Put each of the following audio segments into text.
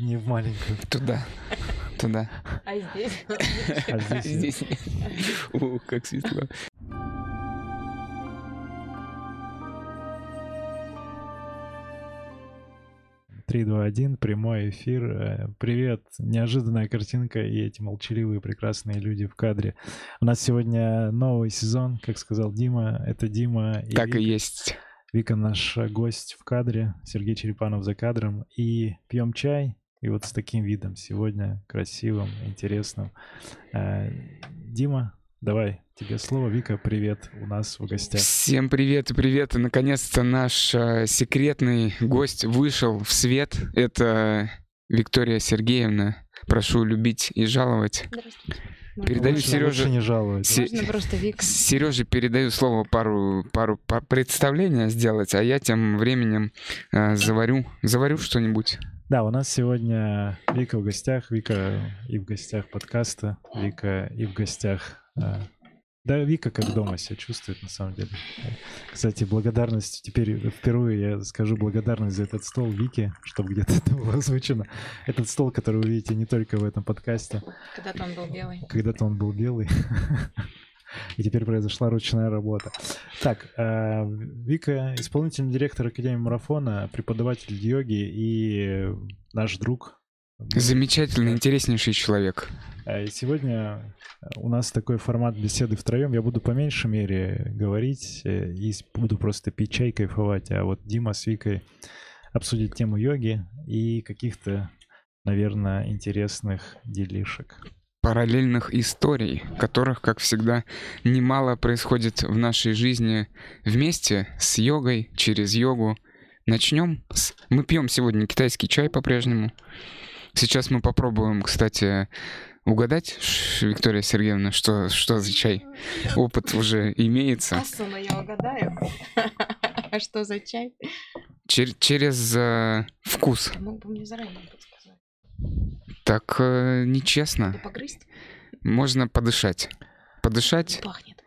не в маленькую. Туда. Туда. А здесь? А здесь, Здесь. О, как светло. Три, два, один, прямой эфир. Э, Привет, неожиданная картинка и эти молчаливые прекрасные люди в кадре. У нас сегодня новый сезон, как сказал Дима. Это Дима и Так и Вика. есть. Вика наш гость в кадре, Сергей Черепанов за кадром. И пьем чай, и вот с таким видом сегодня, красивым, интересным. Э, Дима, давай, тебе слово. Вика, привет, у нас в гостях. Всем привет и привет. И наконец-то наш э, секретный гость вышел в свет. Это Виктория Сергеевна. Прошу любить и жаловать. Здравствуйте. Передаю Лучше- лучше не жаловать. Можно просто Вик. Сереже передаю слово пару, пару представления сделать, а я тем временем э, заварю, заварю что-нибудь. Да, у нас сегодня Вика в гостях, Вика и в гостях подкаста, Вика и в гостях... э, Да, Вика как дома себя чувствует, на самом деле. Кстати, благодарность, теперь впервые я скажу благодарность за этот стол Вики, чтобы где-то это было озвучено. Этот стол, который вы видите не только в этом подкасте, Когда-то он был белый. когда-то он был белый. И теперь произошла ручная работа. Так, э, Вика, исполнительный директор Академии Марафона, преподаватель йоги и наш друг. Замечательный, интереснейший человек. Э, и Сегодня у нас такой формат беседы втроем. Я буду по меньшей мере говорить э, и буду просто пить чай, кайфовать. А вот Дима с Викой обсудит тему йоги и каких-то, наверное, интересных делишек. Параллельных историй, которых, как всегда, немало происходит в нашей жизни вместе с йогой, через йогу. Начнем с... Мы пьем сегодня китайский чай по-прежнему. Сейчас мы попробуем, кстати, угадать, Виктория Сергеевна, что, что за чай. Опыт уже имеется. Асуна я угадаю. А что за чай? Чер- через э, вкус. Мог бы мне заранее подсказать. Так э, нечестно. Погрызть? Можно подышать. Подышать Пахнет.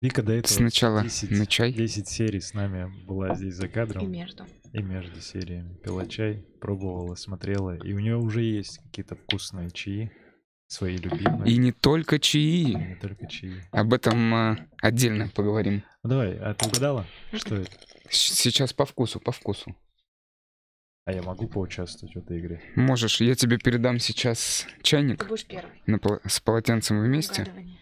Вика до этого сначала 10, на чай. 10 серий с нами была здесь за И кадром. между. И между сериями пила чай, пробовала, смотрела. И у нее уже есть какие-то вкусные чаи, свои любимые. И не только И чаи. не только чаи. Об этом э, отдельно поговорим. Ну давай, а ты угадала? Что это? С- Сейчас по вкусу, по вкусу. А я могу поучаствовать в этой игре? Можешь, я тебе передам сейчас Ты чайник будешь первый. на пол- с полотенцем вместе. Угадывание.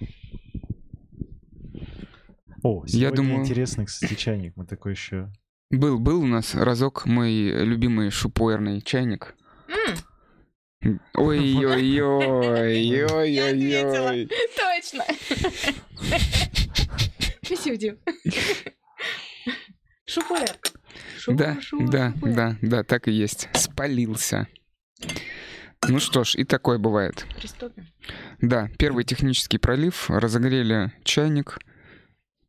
О, Я думаю- интересный, кстати, чайник. Мы такой еще... Был, был у нас разок мой любимый шупуэрный чайник. М, Ой-ой-ой-ой-ой-ой. Точно. Спасибо, Дим. Шупуэр. Шу- Да, шу- да, шупуэр. да, да, так и есть. Спалился. Ну что ж, и такое бывает. Приступим. Да, первый технический пролив. Разогрели чайник.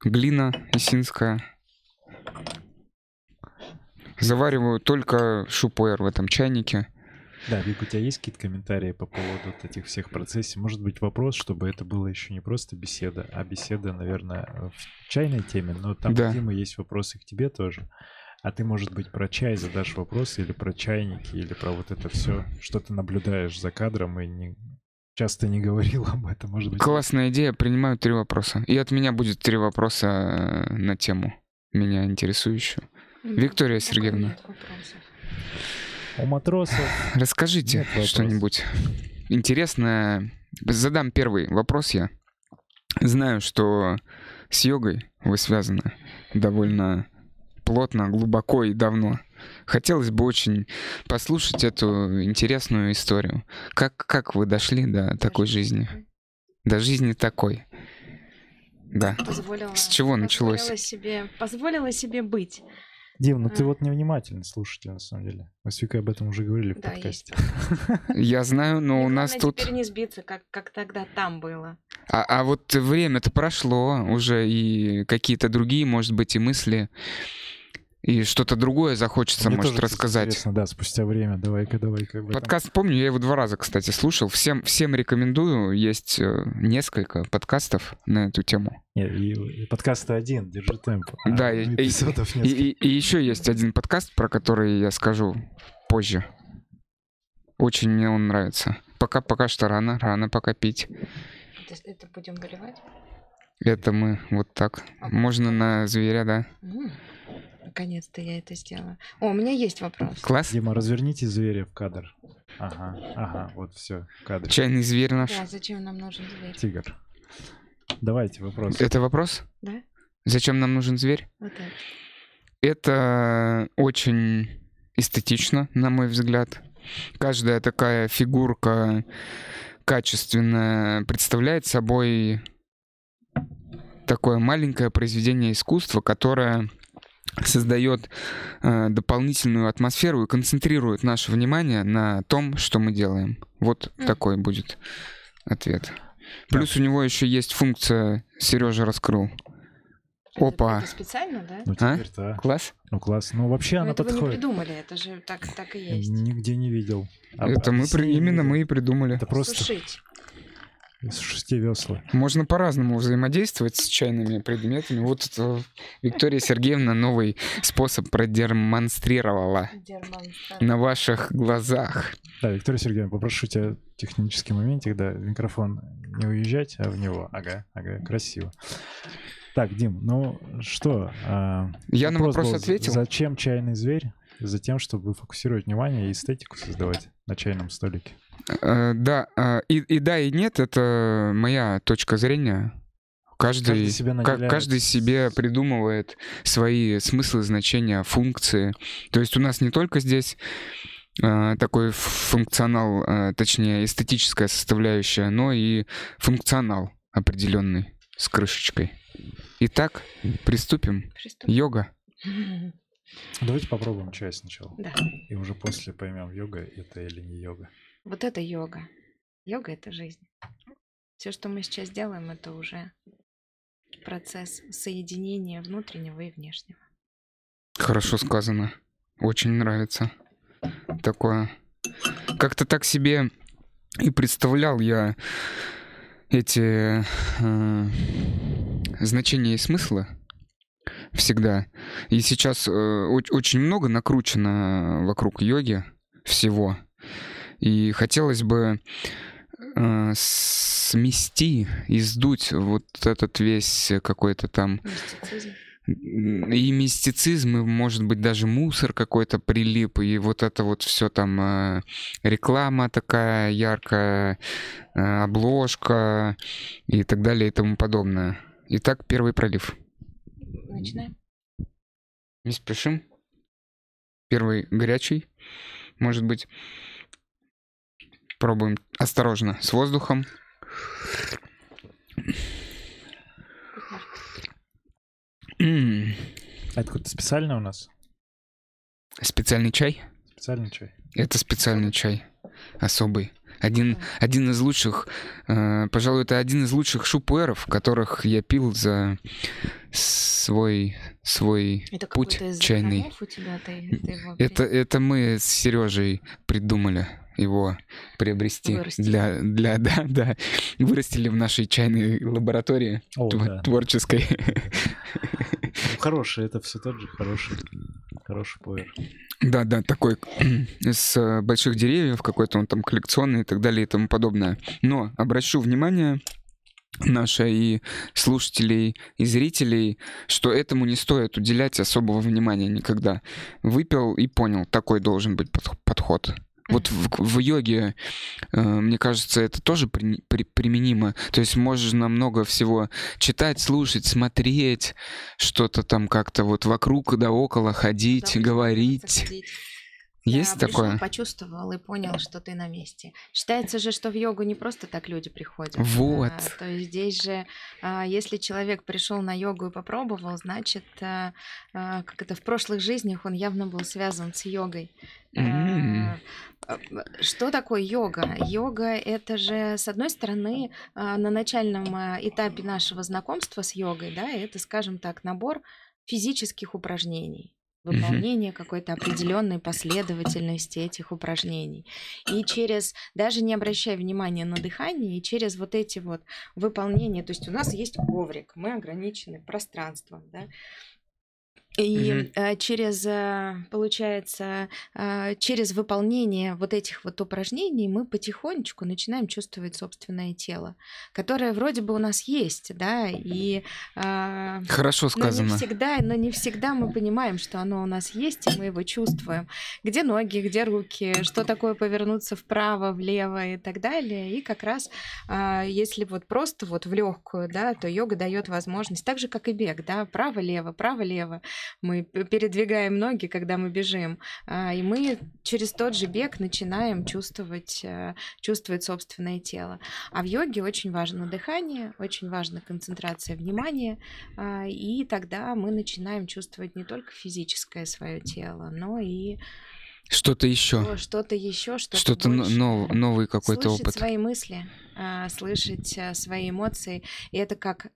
Глина исинская. Завариваю только шупуэр в этом чайнике. Да, Вик, у тебя есть какие-то комментарии по поводу вот этих всех процессов? Может быть, вопрос, чтобы это было еще не просто беседа, а беседа, наверное, в чайной теме, но там, Да. у Димы, есть вопросы к тебе тоже. А ты, может быть, про чай задашь вопросы, или про чайники, или про вот это все, что ты наблюдаешь за кадром и не, часто не говорил об этом, может быть. Классная идея, принимаю три вопроса. И от меня будет три вопроса э, на тему, меня интересующую. Виктория Сергеевна. У матросов Расскажите что-нибудь интересное. Задам первый вопрос я. Знаю, что с йогой вы связаны довольно плотно, глубоко и давно. Хотелось бы очень послушать эту интересную историю. Как, как вы дошли до такой жизни? До жизни такой. Да. Позволила, С чего началось? Позволила себе, позволила себе быть. Дим, ну ты А. вот невнимательный слушатель, на самом деле. Мы с Викой об этом уже говорили в Да, подкасте. Я знаю, но у нас тут... теперь не сбиться, как, как тогда там было. А, а вот время-то прошло, уже и какие-то другие, может быть, и мысли, и что-то другое захочется, Мне может, рассказать. Интересно, да, спустя время. Давай-ка, давай-ка. этом. Подкаст помню, я его два раза, кстати, слушал. Всем, всем рекомендую. Есть э, несколько подкастов на эту тему. Не, и, и подкаст один, держи темп. а Да, и- и- эпизодов И, и- и еще есть один подкаст, про который я скажу позже. Очень мне он нравится. Пока пока что рано, рано пока пить. Это, это будем выливать? Это мы вот так. А. Можно на зверя, да. М, Наконец-то я это сделаю. О, у меня есть вопрос. Класс. Дима, разверните зверя в кадр. Ага, ага, вот все, в кадре. Чайный зверь наш. Да, зачем нам нужен зверь? Тигр. Давайте вопрос. Это вопрос? Да? Зачем нам нужен зверь? Вот так. Это очень эстетично, на мой взгляд. Каждая такая фигурка качественная представляет собой такое маленькое произведение искусства, которое создает э, дополнительную атмосферу и концентрирует наше внимание на том, что мы делаем. Вот Мгм. такой будет ответ. Плюс у него еще есть функция Сережа раскрыл. Это- Опа. Это специально, да? Ну А? теперь-то, Класс. ну класс. Ну вообще Но она это вы не подходит. придумали, это же так, так и есть. Нигде не видел. А- Это мы при- именно не мы и придумали. Это просто Сушить. Из шести весла. Можно по-разному взаимодействовать с чайными предметами. Вот это Виктория Сергеевна новый способ продемонстрировала на ваших глазах. Да, Виктория Сергеевна, попрошу тебя технический моментик, да, микрофон не уезжать, а в него. Ага, ага, красиво. Так, Дим, ну что? а, Я на вопрос был, ответил. Зачем чайный зверь? Затем, чтобы фокусировать внимание и эстетику создавать на чайном столике. Э, да, э, и, и да, и нет, это моя точка зрения. Каждый, Каждый себя наделяет каждый себе придумывает свои смыслы, значения, функции. То есть у нас не только здесь э, такой функционал, э, точнее эстетическая составляющая, но и функционал определенный с крышечкой. Итак, приступим. Приступим. Йога. Давайте попробуем чай сначала. Да. И уже после поймем, йога это или не йога. Вот это йога. Йога — это жизнь. Все, что мы сейчас делаем, это уже процесс соединения внутреннего и внешнего. Хорошо сказано. Очень нравится такое. Как-то так себе и представлял я эти э, значения и смыслы всегда. И сейчас э, оч- очень много накручено вокруг йоги всего. И хотелось бы э, смести и сдуть вот этот весь какой-то там Мистицизм. и мистицизм, и, может быть, даже мусор какой-то прилип, и вот это вот все там э, реклама такая яркая, э, обложка и так далее и тому подобное. Итак, первый пролив. Начинаем. Не спешим. Первый горячий, может быть. Пробуем осторожно, с воздухом. А это какой-то специальный у нас? Специальный чай? Специальный чай? Это специальный чай. Особый. Один, один из лучших, э, пожалуй, это один из лучших шупуэров, которых я пил за свой, свой Это путь чайный. у тебя, ты, ты его Это, это мы с Сережей придумали его приобрести Вырастили. для, для, да, да, вырастили в нашей чайной лаборатории О, тв- да. творческой. Ну, хороший, это все тот же хороший, хороший пуэр. Да, да, такой с больших деревьев, какой-то он там коллекционный и так далее и тому подобное. Но обращу внимание наше и слушателей, и зрителей, что этому не стоит уделять особого внимания никогда. Выпил и понял, такой должен быть подх- подход. Вот в, в йоге, э, мне кажется, это тоже при- при- применимо. То есть можно много всего читать, слушать, смотреть, что-то там как-то вот вокруг да около ходить, пришел, говорить. ходить. Есть пришел, такое? почувствовал и понял, что ты на месте. Считается же, что в йогу не просто так люди приходят. Вот. А, то есть здесь же, а, если человек пришел на йогу и попробовал, значит, а, а, как это в прошлых жизнях он явно был связан с йогой. А, Что такое йога? Йога это же, с одной стороны, а, на начальном этапе нашего знакомства с йогой, да, это, скажем так, набор физических упражнений выполнение какой-то определенной последовательности этих упражнений. И через, даже не обращая внимания на дыхание, и через вот эти вот выполнения, то есть у нас есть коврик, мы ограничены пространством, да, И э, через, э, получается, э, через выполнение вот этих вот упражнений мы потихонечку начинаем чувствовать собственное тело, которое вроде бы у нас есть, да, и э, Хорошо но не сказано. всегда, но не всегда мы понимаем, что оно у нас есть, и мы его чувствуем. Где ноги, где руки, что такое повернуться вправо, влево и так далее. И как раз, а, если вот просто вот в легкую, да, то йога дает возможность, так же как и бег, да, право-лево, право-лево. Мы передвигаем ноги, когда мы бежим, а, и мы через тот же бег начинаем чувствовать, э, чувствовать собственное тело. А в йоге очень важно дыхание, очень важна концентрация внимания, а, и тогда мы начинаем чувствовать не только физическое свое тело, но и Что-то еще. то- что-то еще, что-то, Что-то нов- новый какой-то слышать опыт. свои мысли, а, слышать а, свои эмоции, и это как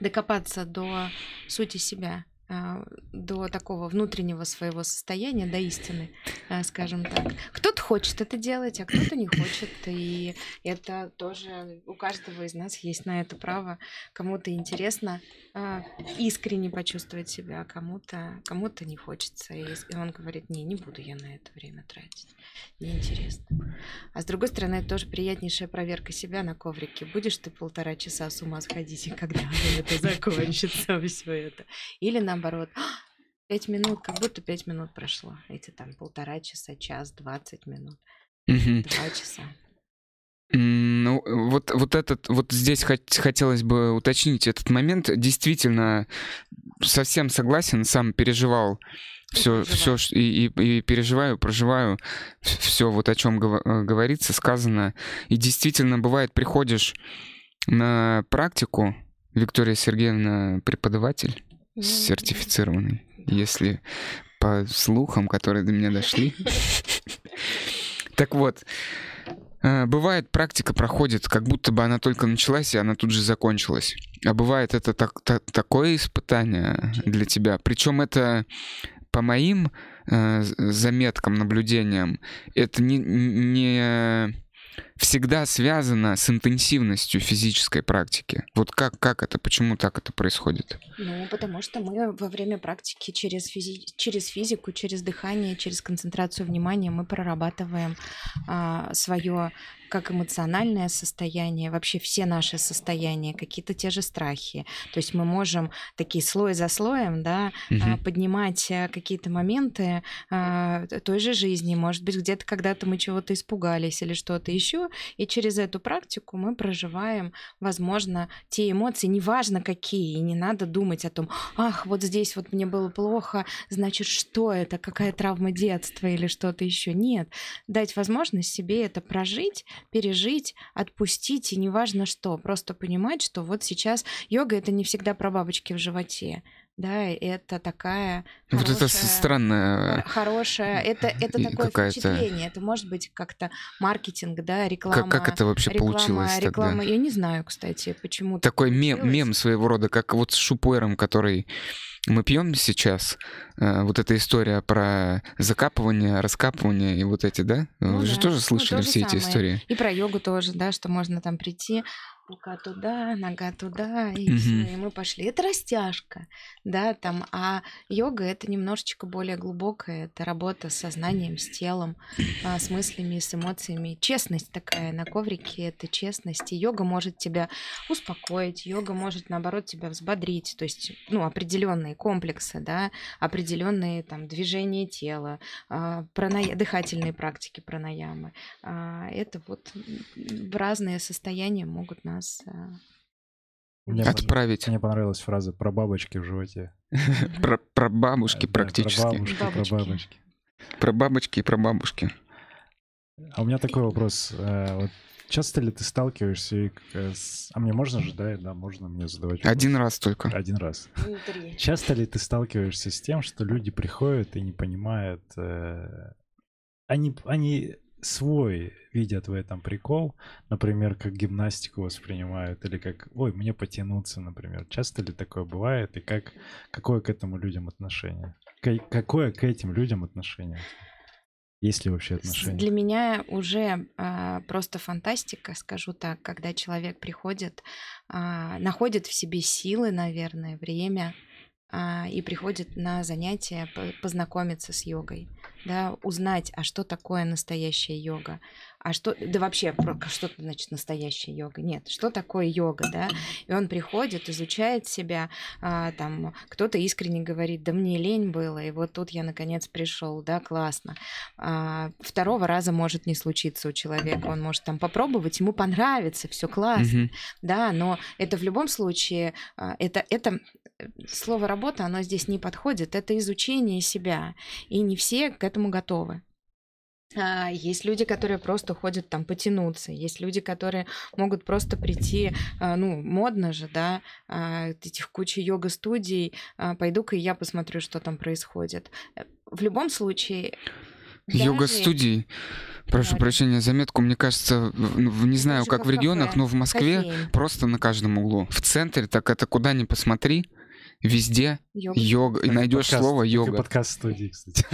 докопаться до сути себя, до такого внутреннего своего состояния, до истины, а, скажем так. Кто-то хочет это делать, а кто-то не хочет, и это тоже у каждого из нас есть на это право. Кому-то интересно а, искренне почувствовать себя, а кому-то кому-то не хочется, и он говорит, не, не буду я на это время тратить, неинтересно. А с другой стороны, это тоже приятнейшая проверка себя на коврике. Будешь ты полтора часа с ума сходить, и когда это закончится, все это? Или наоборот, «А, пять минут, как будто пять минут прошло. Эти там полтора часа, час, двадцать минут, два часа. Ну, вот, вот этот, вот здесь хот- хотелось бы уточнить этот момент. Действительно, совсем согласен, сам переживал все, все и, и- и переживаю, проживаю все вот о чем говорится, сказано. И действительно, бывает, приходишь на практику, Виктория Сергеевна преподаватель сертифицированный, если по слухам, которые до меня дошли. Так вот, э, бывает, практика проходит, как будто бы она только началась, и она тут же закончилась. А бывает это так- та- такое испытание для тебя. Причем это по моим э, заметкам, наблюдениям, это не, не всегда связано с интенсивностью физической практики. Вот как, как это, почему так это происходит? Ну, потому что мы во время практики через, физи- через физику, через дыхание, через концентрацию внимания мы прорабатываем свое как эмоциональное состояние, вообще все наши состояния, какие-то те же страхи. То есть мы можем такие слой за слоем, да, Мгм. поднимать а, какие-то моменты а, той же жизни. Может быть, где-то когда-то мы чего-то испугались или что-то еще, и через эту практику мы проживаем, возможно, те эмоции, неважно какие, и не надо думать о том, ах, вот здесь вот мне было плохо, значит, что это, какая травма детства или что-то еще. Нет, дать возможность себе это прожить, пережить, отпустить, и неважно что, просто понимать, что вот сейчас йога это не всегда про бабочки в животе, да, это такая Вот это хорошая- с- странное. Хор- хорошая, это, это такое впечатление, это может быть как-то маркетинг, да, реклама. Как, как это вообще реклама, получилось реклама, тогда? я не знаю, кстати, почему так Такой мем, мем своего рода, как вот с шупуэром, который мы пьем сейчас. Э, вот эта история про закапывание, раскапывание и вот эти, да? Ну Вы же да, тоже ну слышали то же все эти истории? И про йогу тоже, да, что можно там прийти, рука туда, нога туда, и Мгм. всё, и мы пошли. Это растяжка, да, там, а йога это немножечко более глубокая, это работа с сознанием, с телом, а, с мыслями, с эмоциями. Честность такая на коврике, это честность. И йога может тебя успокоить, йога может, наоборот, тебя взбодрить, то есть, ну, определенные комплексы, да, определенные там движения тела, а, праная- дыхательные практики пранаямы. А, Это вот разные состояния могут нас... а, Мне увести. Отправить. Мне понравилась фраза про бабочки в животе. Про, бабушки практически. Про Бабочки. про бабочки. И про бабушки. А у меня такой вопрос. э, Вот часто ли ты сталкиваешься и э, с... А мне можно же, да? Да, можно мне задавать вопрос? Один раз только. Один раз. Внутри. Часто ли ты сталкиваешься с тем, что люди приходят и не понимают... э, Они, они свой видят в этом прикол, например, как гимнастику воспринимают, или как, ой, мне потянуться, например. Часто ли такое бывает, и как, какое к этому людям отношение? Ка- Какое к этим людям отношение? Есть ли вообще отношения? Для меня уже а, просто фантастика, скажу так, когда человек приходит, а, находит в себе силы, наверное, время а, и приходит на занятия познакомиться с йогой, да, узнать, а что такое настоящая йога, а что, да вообще, что значит настоящая йога? Нет, что такое йога, да? И он приходит, изучает себя, а, там, кто-то искренне говорит, да мне лень было, и вот тут я наконец пришел, да, классно. А, второго раза может не случиться у человека, он может там попробовать, ему понравится, все классно, mm-hmm. да, но это в любом случае, а, это, это слово работа, оно здесь не подходит, это изучение себя, и не все к этому готовы. А, есть люди, которые просто ходят там потянуться, есть люди, которые могут просто прийти, а, ну, модно же, да, а, этих куча йога-студий, пойду-ка я посмотрю, что там происходит. Э, в любом случае... Йога-студии, прошу Говори. прощения, заметку, мне кажется, в, не знаю, как в регионах, но в Москве кофеин. просто на каждом углу. В центре, так это куда ни посмотри, Везде йога. йога. И найдешь слово йога. Подкаст студии, кстати.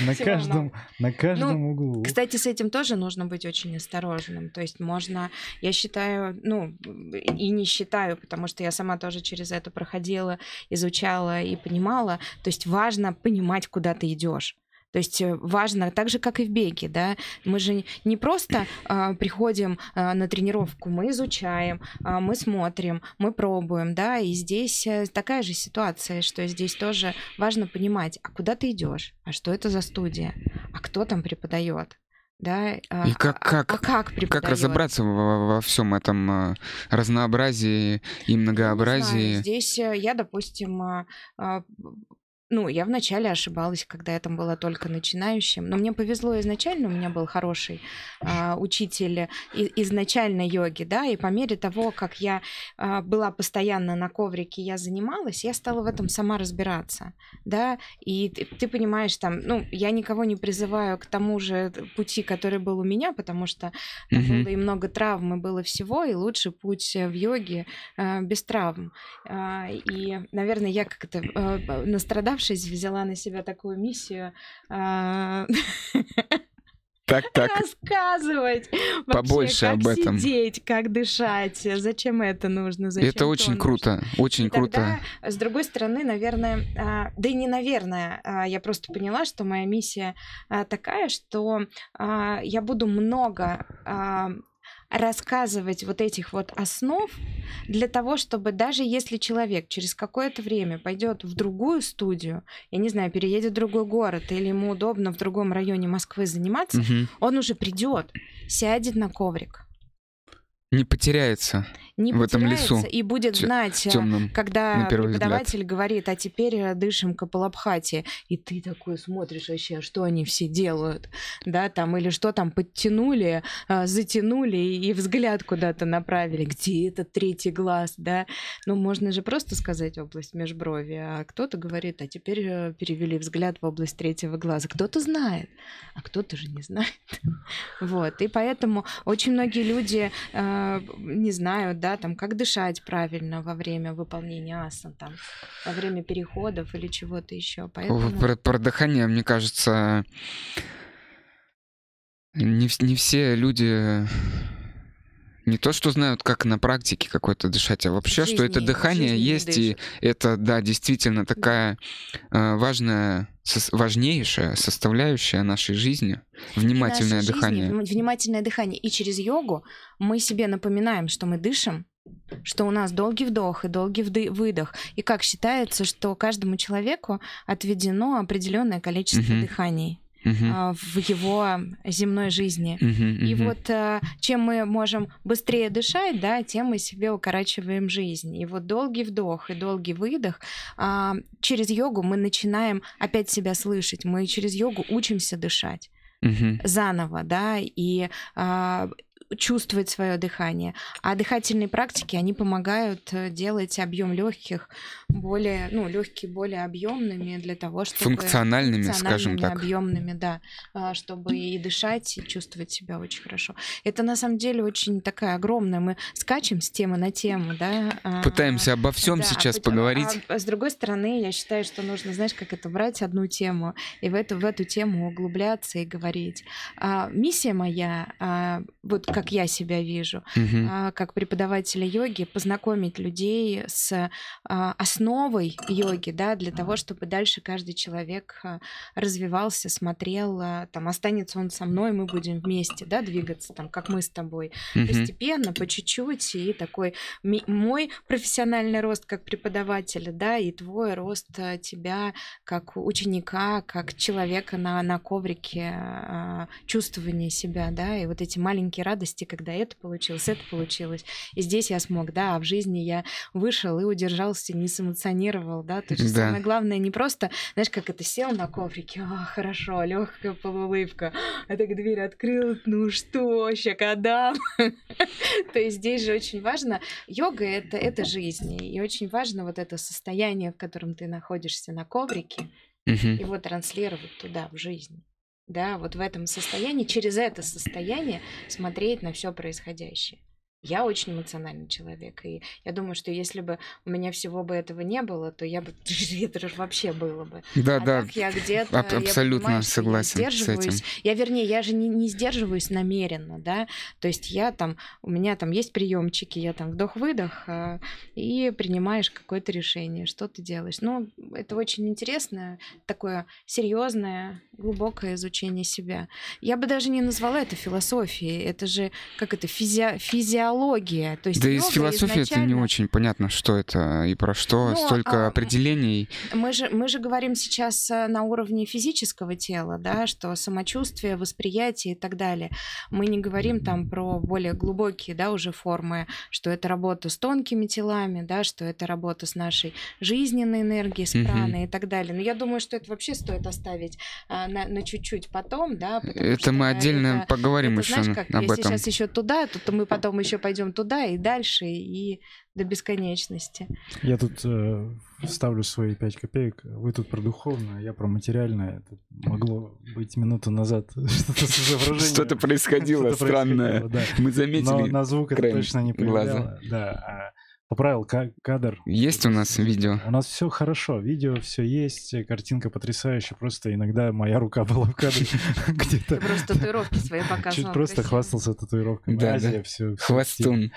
На каждом, на каждом ну, углу. Кстати, с этим тоже нужно быть очень осторожным. То есть можно, я считаю, ну, и не считаю, потому что я сама тоже через это проходила, изучала и понимала. То есть важно понимать, куда ты идешь. То есть э, важно, так же, как и в беге, да, мы же не просто э, приходим э, на тренировку, мы изучаем, э, мы смотрим, мы пробуем, да, и здесь э, такая же ситуация, что здесь тоже важно понимать, а куда ты идешь, а что это за студия, а кто там преподает, да, а, и как, как, а, а как, как разобраться во, во всем этом э, разнообразии и многообразии? Ну, Здесь я, допустим, ну, я вначале ошибалась, когда я там была только начинающим, но мне повезло изначально, у меня был хороший а, учитель и, изначально йоги, да, и по мере того, как я а, была постоянно на коврике, я занималась, я стала в этом сама разбираться, да, и ты, ты понимаешь, там, ну, я никого не призываю к тому же пути, который был у меня, потому что там mm-hmm. было и много травм, и было всего, и лучший путь в йоге а, без травм. А, и, наверное, я как-то а, настрадавшись собравшись, взяла на себя такую миссию а, так, так. рассказывать побольше вообще, как об этом. сидеть, как дышать, зачем это нужно, зачем Это очень нужно. круто, очень и круто. Тогда, с другой стороны, наверное, а, да и не наверное, а, я просто поняла, что моя миссия такая, что я буду много рассказывать вот этих вот основ для того, чтобы даже если человек через какое-то время пойдет в другую студию, я не знаю, переедет в другой город или ему удобно в другом районе Москвы заниматься, угу. он уже придет, сядет на коврик, не потеряется не в этом лесу и будет знать, э, темным, когда преподаватель взгляд. говорит, а теперь э, дышим Капалабхати, и ты такой смотришь вообще, а что они все делают, да, там, или что там подтянули, э, затянули и взгляд куда-то направили, где этот третий глаз, да, ну, можно же просто сказать область межброви, а кто-то говорит, а теперь перевели взгляд в область третьего глаза, кто-то знает, а кто-то же не знает, вот, и поэтому очень многие люди не знают, да, там, как дышать правильно во время выполнения асан, там, во время переходов или чего-то еще. Поэтому... Про, про дыхание, мне кажется, не, не все люди не то, что знают, как на практике какой-то дышать, а вообще, жизни, что это дыхание есть, и это, да, действительно такая да. важная, важнейшая составляющая нашей жизни, внимательное нашей дыхание. Жизни, внимательное дыхание. И через йогу мы себе напоминаем, что мы дышим, что у нас долгий вдох и долгий выдох. И как считается, что каждому человеку отведено определенное количество uh-huh. дыханий uh-huh. в его земной жизни. Uh-huh, uh-huh. И вот а, чем мы можем быстрее дышать, да, тем мы себе укорачиваем жизнь. И вот долгий вдох и долгий выдох а, через йогу мы начинаем опять себя слышать. Мы через йогу учимся дышать. Uh-huh. заново, да, и чувствовать свое дыхание. А дыхательные практики, они помогают э, делать объем легких более, ну, легкие более объемными для того, чтобы... Функциональными, функциональными скажем так. объемными, да, а, чтобы и дышать, и чувствовать себя очень хорошо. Это на самом деле очень такая огромная. Мы скачем с темы на тему, да. А, Пытаемся обо всем да, сейчас а, поговорить. А, с другой стороны, я считаю, что нужно, знаешь, как это брать одну тему и в эту, в эту тему углубляться и говорить. А, миссия моя, а, вот как я себя вижу, Мгм. а, как преподавателя йоги, познакомить людей с а, основой йоги, да, для того, чтобы дальше каждый человек а, развивался, смотрел, а, там, останется он со мной, мы будем вместе, да, двигаться, там, как мы с тобой, Мгм. постепенно, по чуть-чуть, и такой мой профессиональный рост как преподавателя, да, и твой рост а, тебя как ученика, как человека на, на коврике, чувствование себя, да, и вот эти маленькие радости, когда это получилось, это получилось, и здесь я смог, да, а в жизни я вышел и удержался, не сэмоционировал, да, то есть Да. самое главное не просто, знаешь, как это сел на коврике, а, хорошо, легкая полуулыбка, а так дверь открыл, ну что, щекодам. То есть здесь же очень важно, йога это, это жизнь, и очень важно вот это состояние, в котором ты находишься на коврике, его транслировать туда, в жизнь. Да, вот в этом состоянии, через это состояние смотреть на все происходящее. Я очень эмоциональный человек, и я думаю, что если бы у меня всего бы этого не было, то я бы это же вообще было бы. Да, А да. так я где-то аб- я абсолютно понимаю, что я согласен с этим. сдерживаюсь. Я, вернее, я же не, не сдерживаюсь намеренно, да. То есть я там, у меня там есть приемчики, я там вдох-выдох, а, и принимаешь какое-то решение, что ты делаешь. Ну, это очень интересно, такое серьезное, глубокое изучение себя. Я бы даже не назвала это философией, это же как это физи- физиология. То есть Да из философии это не изначально- очень понятно, что это и про что. Ну, Столько а, определений. Мы же, мы же говорим сейчас э, на уровне физического тела, да, что самочувствие, восприятие и так далее. Мы не говорим там про более глубокие, да, уже формы, что это работа с тонкими телами, да, что это работа с нашей жизненной энергией, с праной и так далее. Но я думаю, что это вообще стоит оставить а, на, на чуть-чуть потом, да. Это что мы отдельно это- поговорим это, еще знаешь, как, об если этом. сейчас еще туда, то, то мы потом еще пойдем туда и дальше, и до бесконечности. Я тут э, вставлю свои пять копеек. Вы тут про духовное, я про материальное. Это могло быть минуту назад что-то с изображением. Что-то происходило Что-то странное. происходило, да. Мы Но заметили. на звук это точно не глаза. повлияло. Да, а поправил ка- кадр. Есть у нас видео. У нас все хорошо, видео все есть, картинка потрясающая, просто иногда моя рука была в кадре где-то. Просто татуировки свои показывал. Чуть просто хвастался татуировками. Да, Азия, все. Хвостун.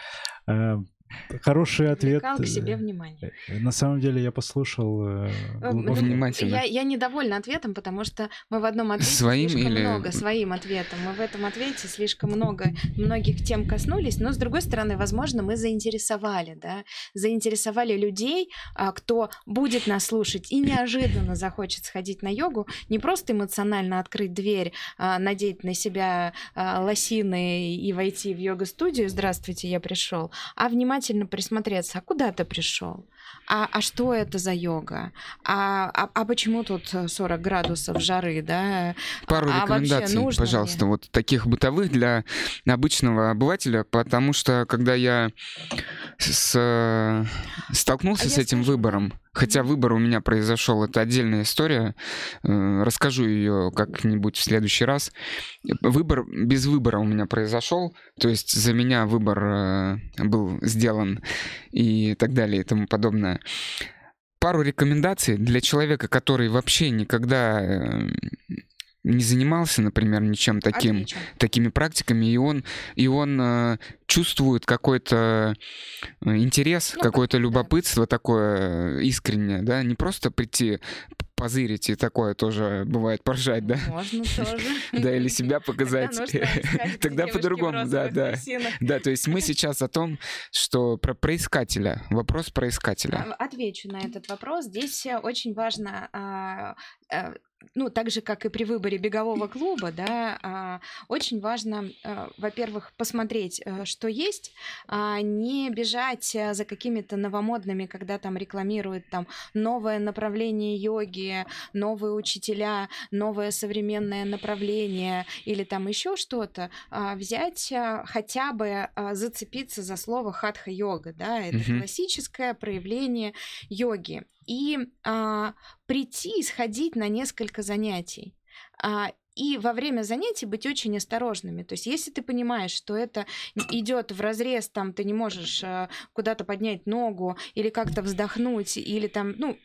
Хороший ответ. Привлекал к себе Э, внимание. На самом деле я послушал э, Э, Внимательно. Я, я недовольна ответом, потому что мы в одном ответе Своим слишком или- много, своим ответом. Мы в этом ответе слишком много многих тем коснулись, но с другой стороны, возможно, мы заинтересовали, да, заинтересовали людей, а, кто будет нас слушать и неожиданно захочет сходить на йогу, не просто эмоционально открыть дверь, а, надеть на себя а, лосины и войти в йога-студию, здравствуйте, я пришел, а внимательно присмотреться, а куда ты пришел? А, а что это за йога? А, а, а почему тут 40 градусов жары, да? Пару А рекомендаций, нужно пожалуйста, вот таких бытовых для обычного обывателя, потому что когда я с, э, столкнулся А с этим скажу, выбором, хотя выбор у меня произошел, это отдельная история, э, расскажу ее как-нибудь в следующий раз. Выбор без выбора у меня произошел, то есть за меня выбор э, был сделан и так далее и тому подобное. Пару рекомендаций для человека, который вообще никогда э, не занимался, например, ничем таким, Отвечу. такими практиками, и он, и он э, чувствует какой-то э, интерес, Ну, какое-то как, да. любопытство такое э, искреннее, да, не просто прийти позырить, и такое тоже бывает поржать, да, Можно тоже. да, или себя показать. Тогда по-другому, да, да. Да, то есть мы сейчас о том, что про проискателя, вопрос проискателя. А, Отвечу на этот вопрос. Здесь э, очень важно, а, ну, так же, как и при выборе бегового клуба, да, а, очень важно, э, во-первых, посмотреть, э, что есть, а не бежать э, за какими-то новомодными, когда там рекламируют там новое направление йоги, новые учителя, новое современное направление или там еще что-то, а, взять а, хотя бы а, зацепиться за слово хатха-йога, да, это Мгм. классическое проявление йоги, и а, прийти и сходить на несколько занятий. А, и во время занятий быть очень осторожными. То есть, если ты понимаешь, что это идет в разрез, там ты не можешь а, куда-то поднять ногу или как-то вздохнуть, или там, ну,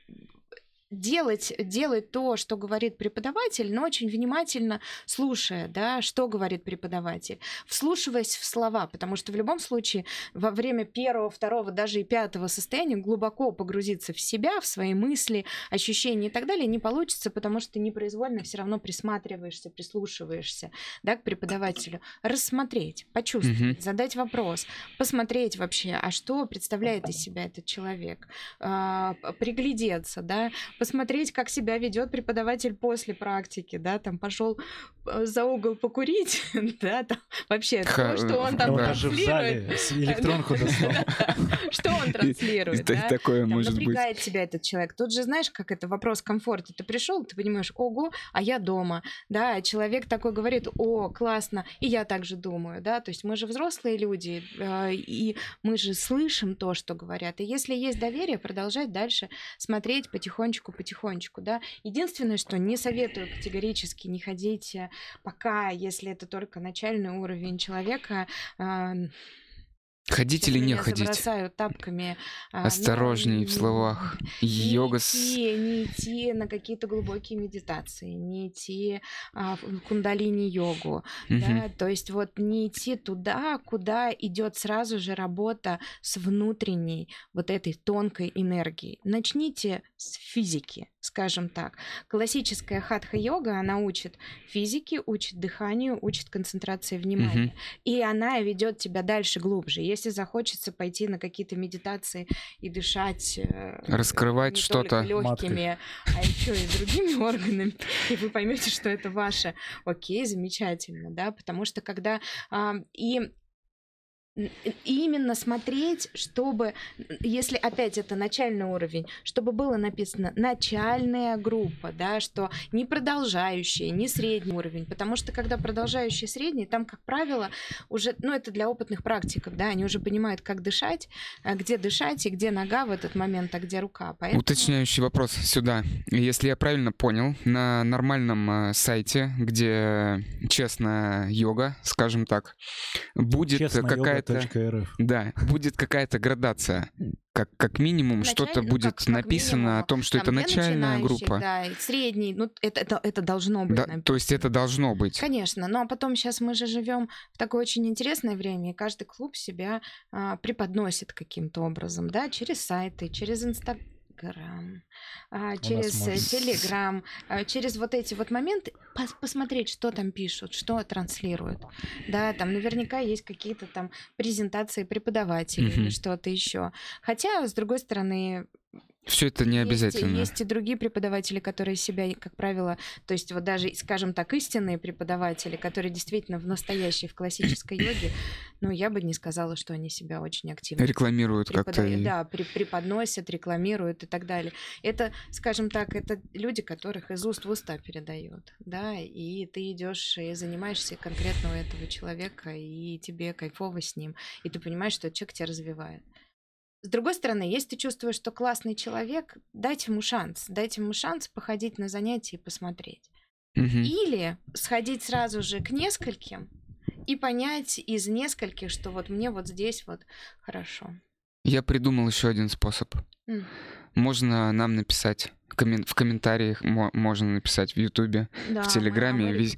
делать, делать то, что говорит преподаватель, но очень внимательно слушая, да, что говорит преподаватель, вслушиваясь в слова, потому что в любом случае во время первого, второго, даже и пятого состояния глубоко погрузиться в себя, в свои мысли, ощущения и так далее не получится, потому что ты непроизвольно все равно присматриваешься, прислушиваешься, да, к преподавателю. Рассмотреть, почувствовать, Мгм. задать вопрос, посмотреть вообще, а что представляет из себя этот человек, а, приглядеться, да, посмотреть, как себя ведет преподаватель после практики, да, там пошел за угол покурить, да, там вообще Ха- то, что он там транслирует, электронку достал. что он транслирует, да, Такое там может быть. напрягает тебя этот человек. Тут же знаешь, как это вопрос комфорта. Ты пришел, ты понимаешь, ого, а я дома, да, человек такой говорит, о, классно, и я также думаю, да, то есть мы же взрослые люди, э, и мы же слышим то, что говорят, и если есть доверие, продолжать дальше смотреть потихонечку, потихонечку, да. Единственное, что не советую категорически не ходить э, пока, если это только начальный уровень человека, э, Ходить или не ходить? тапками. а, Осторожней в словах. Не Йога с... идти, не идти на какие-то глубокие медитации, не идти а, в кундалини-йогу, да, то есть вот не идти туда, куда идет сразу же работа с внутренней вот этой тонкой энергией. Начните с физики, скажем так. Классическая хатха-йога, она учит физике, учит дыханию, учит концентрации внимания. И она ведет тебя дальше, глубже. Если захочется пойти на какие-то медитации и дышать... э, Раскрывать что-то легкими, а еще и другими органами, и вы поймете, что это ваше. Окей, замечательно, да, потому что когда и именно смотреть, чтобы, если опять это начальный уровень, чтобы было написано начальная группа, да, что не продолжающая, не средний уровень, потому что когда продолжающий и средний, там, как правило, уже, ну, это для опытных практиков, да, они уже понимают, как дышать, а где дышать и где нога в этот момент, а где рука. Поэтому... Уточняющий вопрос сюда. Если я правильно понял, на нормальном э, сайте, где честная йога, скажем так, будет какая-то... Честноёга.рф. Да, будет какая-то градация. Как, как минимум, что-то будет как- как написано минимум, о том, что там это начальная группа. Да, средний, ну, это, это, это должно быть. Да, написано. то есть это должно быть. Конечно, ну а потом сейчас мы же живем в такое очень интересное время, и каждый клуб себя а, преподносит каким-то образом, да, через сайты, через Инстаграм, а, через э. Телеграм, а, через вот эти вот моменты пос- посмотреть, что там пишут, что транслируют, да, там наверняка есть какие-то там презентации преподавателей или что-то еще. Хотя, с другой стороны, Все это не есть- обязательно. Есть, и другие преподаватели, которые себя, как правило, то есть вот даже, скажем так, истинные преподаватели, которые действительно в настоящей, в классической йоге, ну, я бы не сказала, что они себя очень активно Рекламируют как-то. и- Да, при- преподносят, рекламируют и так далее. Это, скажем так, это люди, которых из уст в уста передают, да, и ты идешь и занимаешься конкретно у этого человека, и тебе кайфово с ним, и ты понимаешь, что человек тебя развивает. С другой стороны, если ты чувствуешь, что классный человек, дайте ему шанс, дайте ему шанс походить на занятия и посмотреть. Мгм. Или сходить сразу же к нескольким и понять из нескольких, что вот мне вот здесь вот хорошо. Я придумал еще один способ. М. Можно нам написать коммен- в комментариях, мо- можно написать в Ютубе, Да, мы- Телеграме, вез-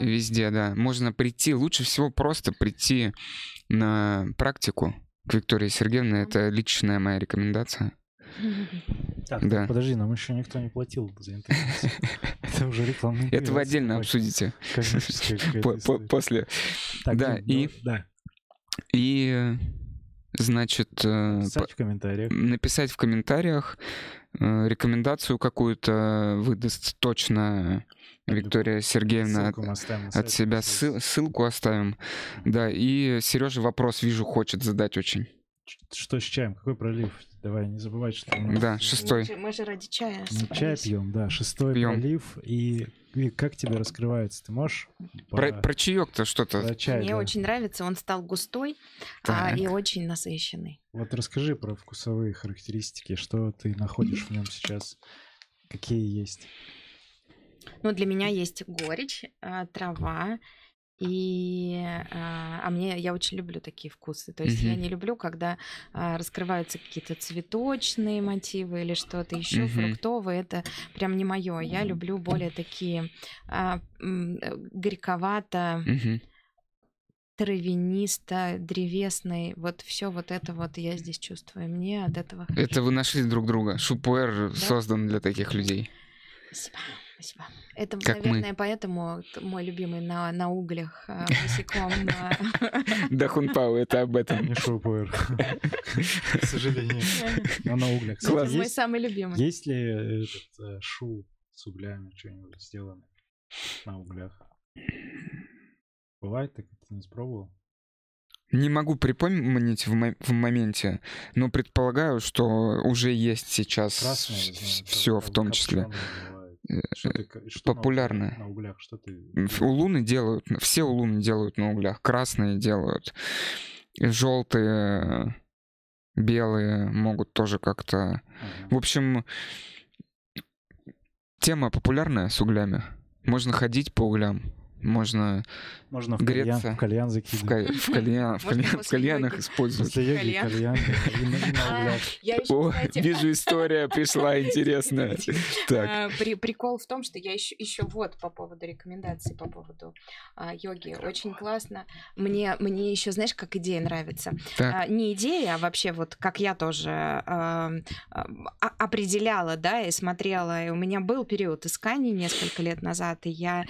везде, да. Можно прийти, лучше всего просто прийти на практику к Виктории Сергеевне. Это личная моя рекомендация. Так, Да. так, подожди, нам еще никто не платил за интернет. Это уже рекламный Это вы отдельно обсудите после. Так, да, и- Да, И, э, значит, э, писать в комментариях. написать в комментариях э, рекомендацию какую-то выдаст точно Виктория Сергеевна от, Ссылку на от сайте, себя. Ссыл- ссылку оставим. Да, и Сережа вопрос, вижу, хочет задать очень. Что с чаем? Какой пролив? Давай, не забывай, что... Да, э, шестой. Мы же, мы же ради чая Мы чай собрались. пьем, да, шестой Пьем. пролив. И, Вик, как тебе раскрывается? Ты можешь Про, по- про чаек-то что-то. про чай, Мне да. очень нравится, он стал густой а, и очень насыщенный. Вот расскажи про вкусовые характеристики, что ты находишь в нем сейчас, какие есть. Ну, для меня есть горечь, а, трава, И, а, а мне, я очень люблю такие вкусы. То есть я не люблю, когда а, раскрываются какие-то цветочные мотивы или что-то еще, фруктовые. Это прям не мое. Я люблю более такие а, э, горьковато, травянисто, древесный. Вот все вот это вот я здесь чувствую. Мне от этого Это хорошо. вы нашли друг друга. Шупуэр Да. создан для таких людей. Спасибо. Спасибо. Это, Как мы. наверное, поэтому т- мой любимый на, на углях а, босиком. а. Да, Хунпау, это об этом. Не шоупуэр. К сожалению. Но на углях. Это мой самый любимый. Есть ли этот э, шу с углями, что-нибудь сделано на углях? Бывает, так ты не испробовал? Не могу припомнить в, мо- в моменте, но предполагаю, что уже есть сейчас Красное, все в том числе. Э, Что ты, что на углях- На углях, что ты... Ф- Улуны делают, все улуны делают на углях, красные делают, желтые, белые могут тоже как-то. Ага. В общем, тема популярная с углями. Можно ходить по углям, можно Можно в кальян, греться в кальян в, закидывать. в кальян- в кальян- в кальянах йоги. использовать. После йоги Кальян. кальян А, О, вижу, история пришла интересная. Так, а, при- прикол в том, что я еще, еще вот по поводу рекомендаций по поводу а, йоги. Очень классно. Мне, мне еще, знаешь, как идея нравится. не идея, а вообще вот как я тоже определяла, да, и смотрела. И у меня был период исканий несколько лет назад, и я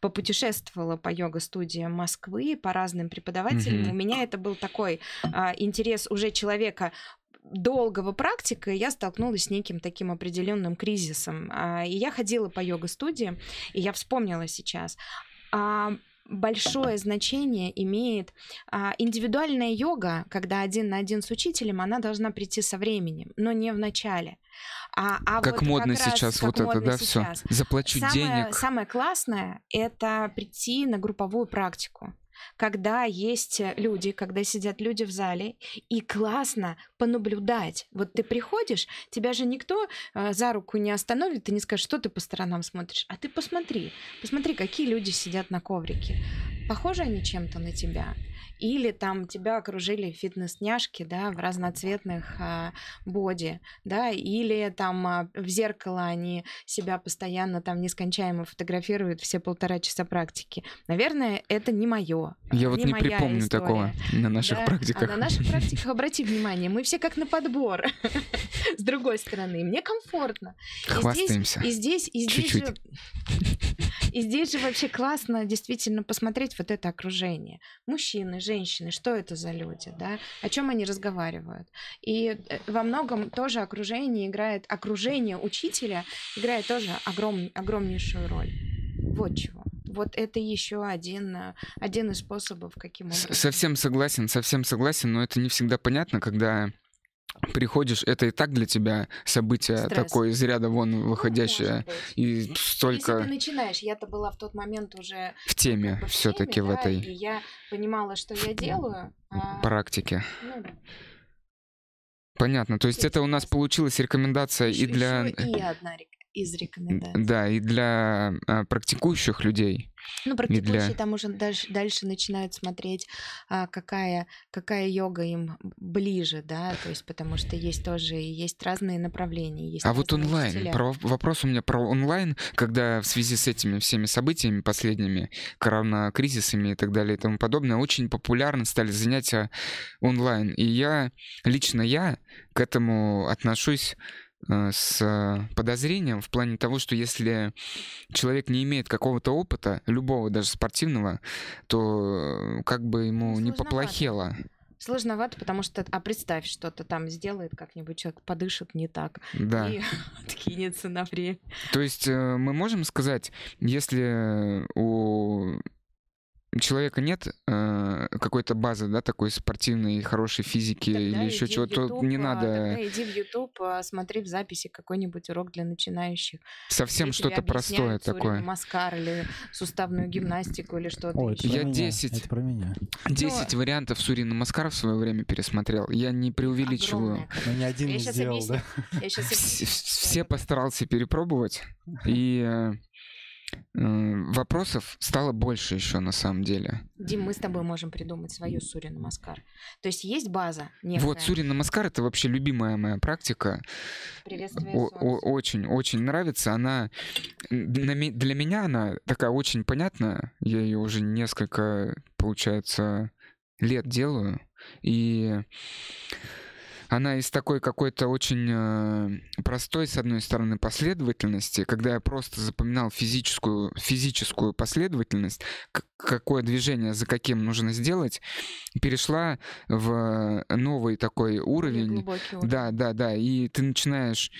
попутешествовала по йога-студиям Москвы, по разным преподавателям. Мгм. У меня это был такой а, интерес уже человека долгого практика, я столкнулась с неким таким определенным кризисом. А, И я ходила по йога-студиям, и я вспомнила сейчас. а, Большое значение имеет а, индивидуальная йога, когда один на один с учителем, она должна прийти со временем, но не в начале. А, а Как вот модно раз, сейчас как вот это, модно да, все. Заплачу Самое, денег. самое классное — это прийти на групповую практику когда есть люди, когда сидят люди в зале, и классно понаблюдать. Вот ты приходишь, тебя же никто э, за руку не остановит и не скажет, что ты по сторонам смотришь. А ты посмотри, посмотри, какие люди сидят на коврике. Похожи они чем-то на тебя? Или там тебя окружили фитнес-няшки, да, в разноцветных а, боди, да, или там а, в зеркало они себя постоянно там нескончаемо фотографируют все полтора часа практики. Наверное, это не мое. Я вот не припомню история. такого на наших Да, практиках. А на наших практиках, обрати внимание, мы все как на подбор. С другой стороны, мне комфортно. И здесь- Хвастаемся. И здесь, и здесь же... И здесь же вообще классно действительно посмотреть вот это окружение. Мужчины, женщины, что это за люди, да? О чем они разговаривают? И э, во многом тоже окружение играет, окружение учителя играет тоже огром, огромнейшую роль. Вот чего. Вот это еще один, э, один из способов, каким образом. Совсем согласен, совсем согласен, но это не всегда понятно, когда приходишь, это и так для тебя событие Стресс. такое из ряда вон Ну, выходящее. быть. И Если столько ты начинаешь, я-то была в тот момент уже в теме как бы в все-таки теме, в да, этой и я понимала, что я делаю. а, практике. ну да. Понятно. То есть это у нас получилась рекомендация и Ещё- для... ещё и одна рек- из рекомендаций. Да, и для а, практикующих людей. Ну, практикующие для- там уже дальше, дальше начинают смотреть, а, какая, какая йога им ближе, да, то есть потому что есть тоже, и есть разные направления. Есть А вот онлайн, учителя. про- вопрос у меня про онлайн, когда в связи с этими всеми событиями последними, коронакризисами и так далее и тому подобное, очень популярны стали занятия онлайн. И я, лично я к этому отношусь с э, подозрением в плане того, что если человек не имеет какого-то опыта, любого даже спортивного, то э, как бы ему Ну, не сложновато. поплохело. Сложновато, потому что, а представь, что-то там сделает как-нибудь, человек подышит не так Да. и откинется на время. То есть э, мы можем сказать, если у человека нет э, какой-то базы, да, такой спортивной, хорошей физики Тогда или еще чего-то, не а, надо Тогда иди в YouTube, а, смотри в записи какой-нибудь урок для начинающих. совсем что-то простое такое. Маскар или суставную гимнастику или что-то О, это еще. Я меня, 10. Это про меня. 10 вариантов Сурина Маскара в свое время пересмотрел. Я не преувеличиваю. Огромное Но ни один Я не сделал, объясню. да? Все постарался перепробовать. И э, вопросов стало больше еще на самом деле. Дим, мы с тобой можем придумать свою Сури Намаскар. То есть есть база некая. Вот Сури Намаскар это вообще любимая моя практика. О- очень, очень нравится. Она для меня она такая очень понятная. Я ее уже несколько, получается, лет делаю. И она из такой какой-то очень э, простой, с одной стороны, последовательности, когда я просто запоминал физическую, физическую последовательность, какое движение за каким нужно сделать, перешла в новый такой уровень. уровень. Да, да, да. И ты начинаешь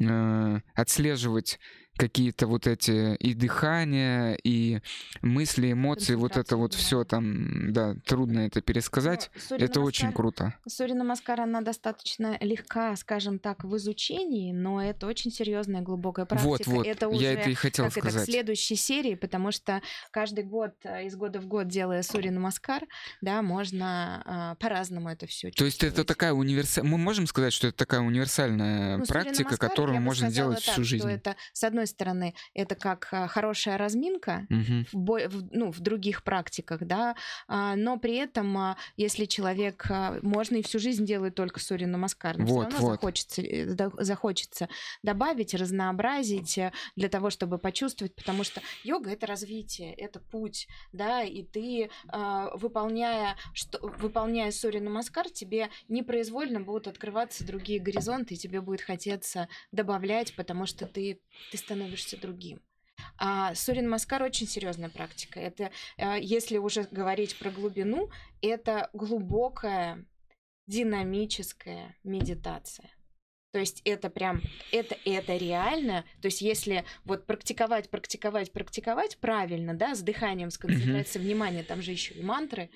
э, отслеживать какие-то вот эти и дыхания, и мысли, эмоции, вот это вот все там, да, трудно это пересказать. Ну, Это очень Намаскар- круто. Сурья Намаскар, она достаточно легка, скажем так, в изучении, но это очень серьезная глубокая практика. Вот, вот, Это уже я это и хотел как это, к сказать. следующей серии, потому что каждый год, э, из года в год, делая Сури Намаскар, да, можно а, по-разному это все То есть это такая универсальная... Мы можем сказать, что это такая универсальная Ну, практика, которую можно делать так, всю жизнь. это, с одной стороны, это как а, хорошая разминка, Мгм. в, бо- в- ну, в других практиках, да, а, но при этом, а, если человек, а, можно и всю жизнь делать только Сурья Намаскар, но Вот, все равно вот. захочется, э, да- захочется добавить, разнообразить э, для того, чтобы почувствовать, потому что йога — это развитие, это путь, да, и ты, а, выполняя, что, выполняя Сурья Намаскар, тебе непроизвольно будут открываться другие горизонты, и тебе будет хотеться добавлять, потому что ты, ты становишься другим. А Сурин Маскар очень серьезная практика. Это, э, если уже говорить про глубину, это глубокая динамическая медитация. То есть это прям, это, это реально. То есть если вот практиковать, практиковать, практиковать правильно, да, с дыханием, с концентрацией внимания, там же еще и мантры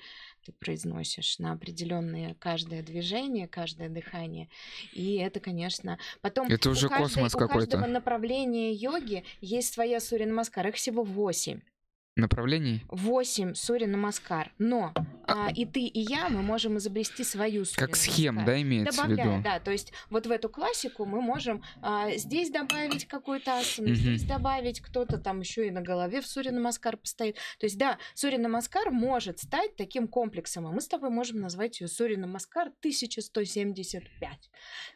ты произносишь на определенное каждое движение, каждое дыхание. И это, конечно, потом Это у уже каждой- космос у каждого какой-то. направления йоги есть своя Сурин Маскар. Их всего восемь. Направлений? 8 Сури Намаскар. Но а, и ты, и я, мы можем изобрести свою Сури Как схем, да, имеется в Добавляя, виду? да, то есть вот в эту классику мы можем а, здесь добавить какой-то асану, Мгм. здесь добавить кто-то там еще и на голове в Сури Намаскар постоит. То есть да, Сури Намаскар может стать таким комплексом, и мы с тобой можем назвать ее Сури Намаскар 1175.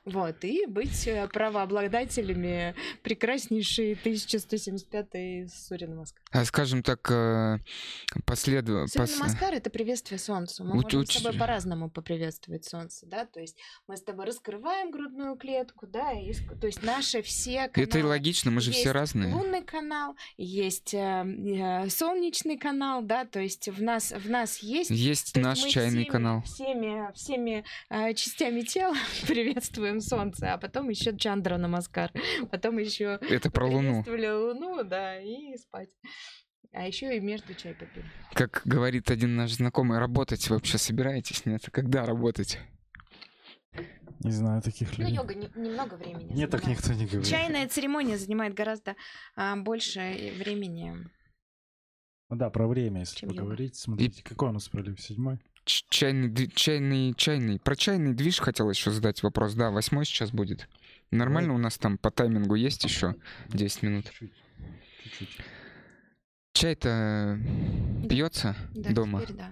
Вот, и быть э, правообладателями прекраснейшей 1175 Сури Намаскар. А скажем так, э, последу... Пос- Намаскар это приветствие солнцу. Мы Уч- можем с тобой по-разному поприветствовать солнце, да, то есть мы с тобой раскрываем грудную клетку, да, и то есть наши все каналы. Это и логично, мы же все Есть разные. Лунный канал, есть э, э, солнечный канал, да, то есть в нас в нас есть Есть то есть наш мы чайный всеми- канал. Всеми, всеми э, частями тела приветствуем солнце, а потом еще Чандра Намаскар, потом еще Это про Луну. Луну, да, и спать. А еще и между чай попили. Как говорит один наш знакомый, работать вообще собираетесь? Нет, когда работать? Не знаю таких Ну, людей. йога не- немного времени. Мне так занимает. никто не говорит. Чайная церемония занимает гораздо а, больше времени. Ну да, про время, если Чем йога. поговорить. Смотрите, какой у нас пролив? Седьмой? Ч- Чайный, чайный, чайный. Про чайный движ хотел еще задать вопрос. Да, восьмой сейчас будет. Нормально у нас там по таймингу есть еще 10 минут. Чуть. Чуть-чуть. Чай-то пьется Да, дома? теперь да.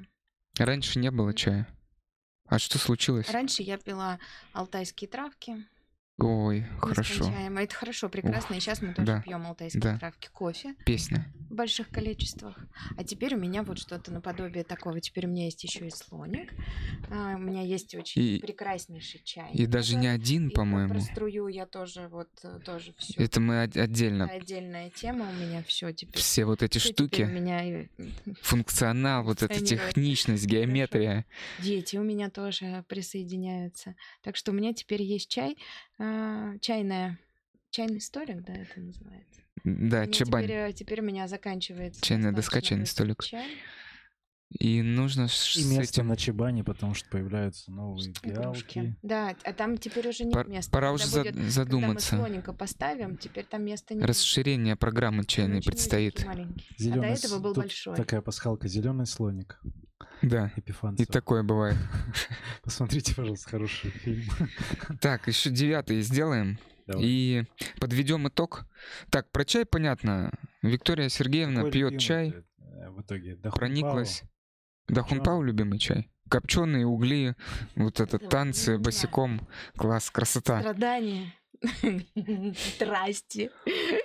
Раньше не было чая. А что случилось? Раньше я пила алтайские травки. Ой, хорошо. Это хорошо, прекрасно. И сейчас мы тоже да, пьем алтайские да. травки. Кофе Песня. в больших количествах. А теперь у меня вот что-то наподобие такого. Теперь у меня есть еще и слоник. А, у меня есть очень И- прекраснейший чай. И даже не один, И про по-моему. струю я тоже вот э, тоже все. Это мы от- отдельно. отдельная тема у меня все теперь. Все вот эти теперь штуки, у меня функционал, вот эта техничность, геометрия. дети у меня тоже присоединяются. Так что у меня теперь есть чай, а, чайная, чайный столик, да, это называется. Да, меня чабань. Теперь, э, теперь у меня заканчивается. Чайная доска, чайный столик. чай. И нужно И с место этим... на чебане, потому что появляются новые пиалки. Да, а там теперь уже нет Пор- места. Пора Когда уже за- будет- Когда мы задуматься. слоника поставим, теперь там места нет. Расширение программы чайной предстоит. узенький, маленький. Зелёный этого с- был тут большой. Такая пасхалка, зеленый слоник. Да, Эпифанцев. и такое бывает. Посмотрите, пожалуйста, хороший фильм. Так, еще девятый сделаем. Давай. И подведем итог. Так, про чай понятно. Виктория Сергеевна Какой пьет чай, э, В итоге Дахунпао? прониклась. Да, Копчёный. Хунпау любимый чай. Копченые угли, вот это танцы босиком. Класс, красота. Страдания, страсти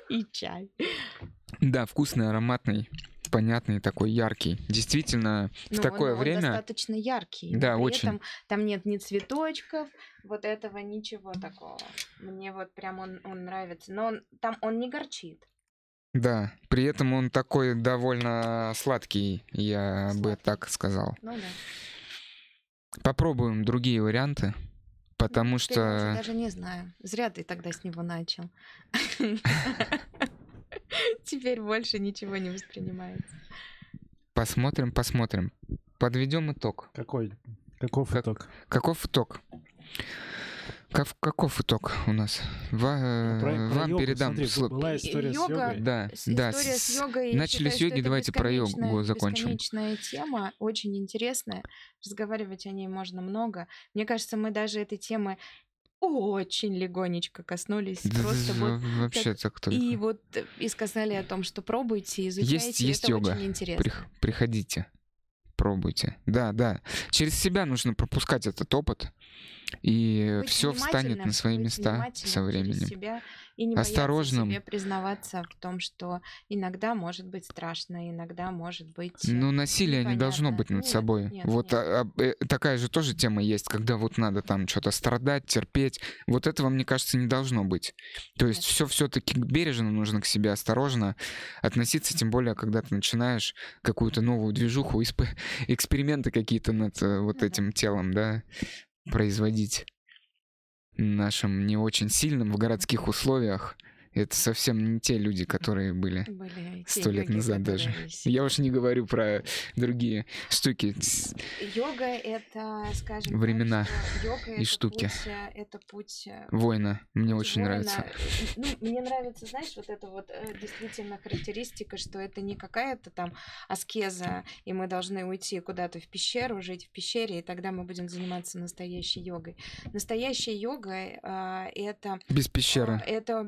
и чай. Да, вкусный, ароматный, понятный, такой яркий. Действительно, в Но такое он, он время... достаточно яркий. но Да, при очень. этом там нет ни цветочков, вот этого ничего такого. Мне вот прям он, он нравится. Но он, там он не горчит. Да, при этом он такой довольно сладкий, я бы Сладкий. так сказал. Ну да. Попробуем другие варианты, потому я уже что... даже не знаю. Зря ты тогда с него начал. Теперь больше ничего не воспринимается. Посмотрим, посмотрим. Подведем итог. Какой? Каков Как- итог? Каков итог? Как- каков итог у нас? Ва- Ну, про- про вам йогу, передам. смотри, сло- была история с йога- йогой. Да, С- да. История с- с йогой. начали с считаю, йоги, что это давайте про йогу закончим. Бесконечная тема, очень интересная. Разговаривать о ней можно много. Мне кажется, мы даже этой темы очень легонечко коснулись. Да, Просто вот вообще так только. и вот э, и сказали о том, что пробуйте, изучайте. есть это йога. очень интересно. Прих- приходите, пробуйте. Да, да. Через себя нужно пропускать этот опыт, и Быть все встанет на свои места со временем. себя и не Осторожным. себе признаваться в том, что иногда может быть страшно, иногда может быть... э, Ну, насилие не должно непонятно. быть над Нет, собой. нет, вот нет. а- а, э, такая же тоже тема есть, когда вот надо там что-то страдать, терпеть. Вот этого, мне кажется, не должно быть. То есть все все-таки бережно нужно к себе, осторожно относиться, тем более, когда ты начинаешь какую-то новую движуху, эксперименты какие-то над э, вот этим телом, да, производить нашим не очень сильным в городских условиях. Это совсем не те люди, которые были сто лет назад даже. Я уж не говорю про другие штуки. Йога это, скажем, Времена и штуки. Путь, э, это путь. э, Воина. Мне путь очень нравится. Ну, мне нравится, знаешь, вот эта вот э, действительно характеристика, что это не какая-то там аскеза, и мы должны уйти куда-то в пещеру, жить в пещере, и тогда мы будем заниматься настоящей йогой. Настоящая йога э, это Без пещеры. Это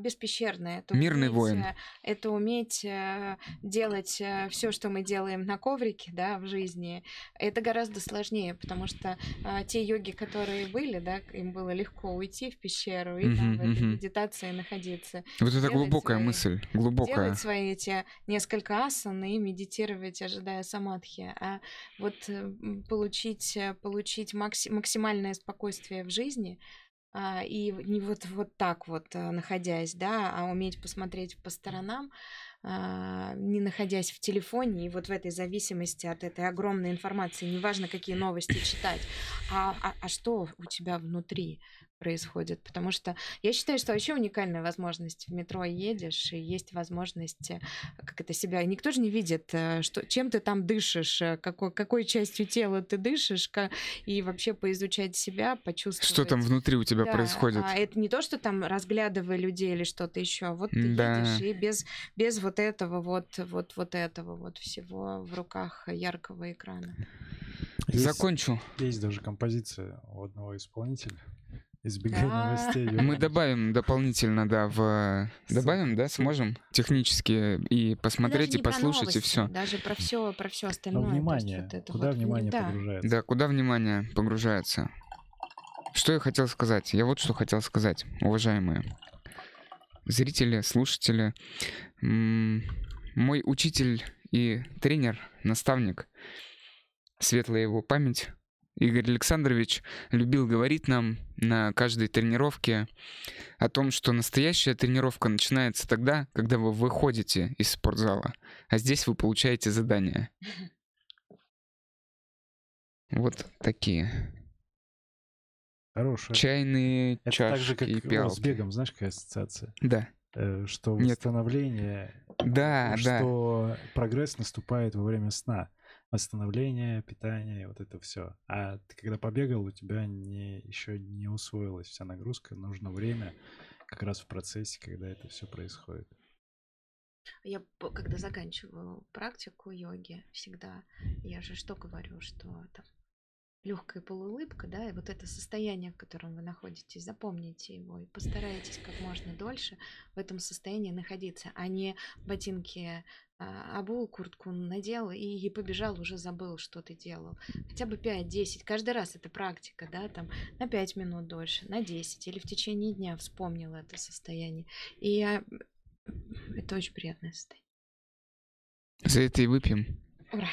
беспещерное. Это Мирный уметь, воин. э, Это уметь э, делать все, что мы делаем на коврике, да, в жизни. Это гораздо сложнее, потому что те йоги, которые были, да, им было легко уйти в пещеру и там в этой мгм. медитации находиться. Вот это делать глубокая свои- мысль. Глубокая. Делать свои эти несколько асан и медитировать, ожидая самадхи. А вот э, получить, э, получить макси- максимальное спокойствие в жизни, и в- не вот, вот так вот а, находясь, да, а уметь посмотреть по сторонам, а, не находясь в телефоне и вот в этой зависимости от этой огромной информации, неважно, какие новости читать, а, а, а что у тебя внутри происходит, потому что я считаю, что вообще уникальная возможность. В метро едешь, и есть возможность, э, как это себя... Никто же не видит, э, что, чем ты там дышишь, э, какой, какой частью тела ты дышишь, и вообще поизучать себя, почувствовать. Что там внутри у тебя Да, происходит? А это не то, что там разглядывая людей или что-то еще. Вот ты Да. едешь и без, без вот этого, вот, вот, вот этого вот всего в руках яркого экрана. Есть- Закончу. Есть даже композиция у одного исполнителя. Избегай Да. новостей. Мы Юра. добавим дополнительно, да, в... Добавим, да, сможем? Технически и посмотреть, и послушать, и все. Даже про все, про все Но остальное. внимание. вот Куда вот, внимание да. погружается? Да, куда внимание погружается? Что я хотел сказать? Я вот что хотел сказать, уважаемые зрители, слушатели. Мой учитель и тренер, наставник, светлая его память, Игорь Александрович любил говорить нам на каждой тренировке о том, что настоящая тренировка начинается тогда, когда вы выходите из спортзала, а здесь вы получаете задание. Вот такие. Хорошая. Чайные Это чашки так же, как и пиалки. с бегом, знаешь, какая ассоциация? Да, Э, Что Нет. восстановление, да, да. что прогресс наступает во время сна. Восстановление, питание, вот это все. А ты когда побегал, у тебя не, еще не усвоилась вся нагрузка, нужно время как раз в процессе, когда это все происходит. Я когда заканчиваю практику йоги, всегда я же что говорю, что там легкая полуулыбка, да, и вот это состояние, в котором вы находитесь, запомните его и постарайтесь как можно дольше в этом состоянии находиться, а не ботинки обул, куртку надел и, и побежал, уже забыл, что ты делал. Хотя бы 5-10, каждый раз это практика, да, там на 5 минут дольше, на 10 или в течение дня вспомнил это состояние. И я... это очень приятное состояние. За это и выпьем. Ура!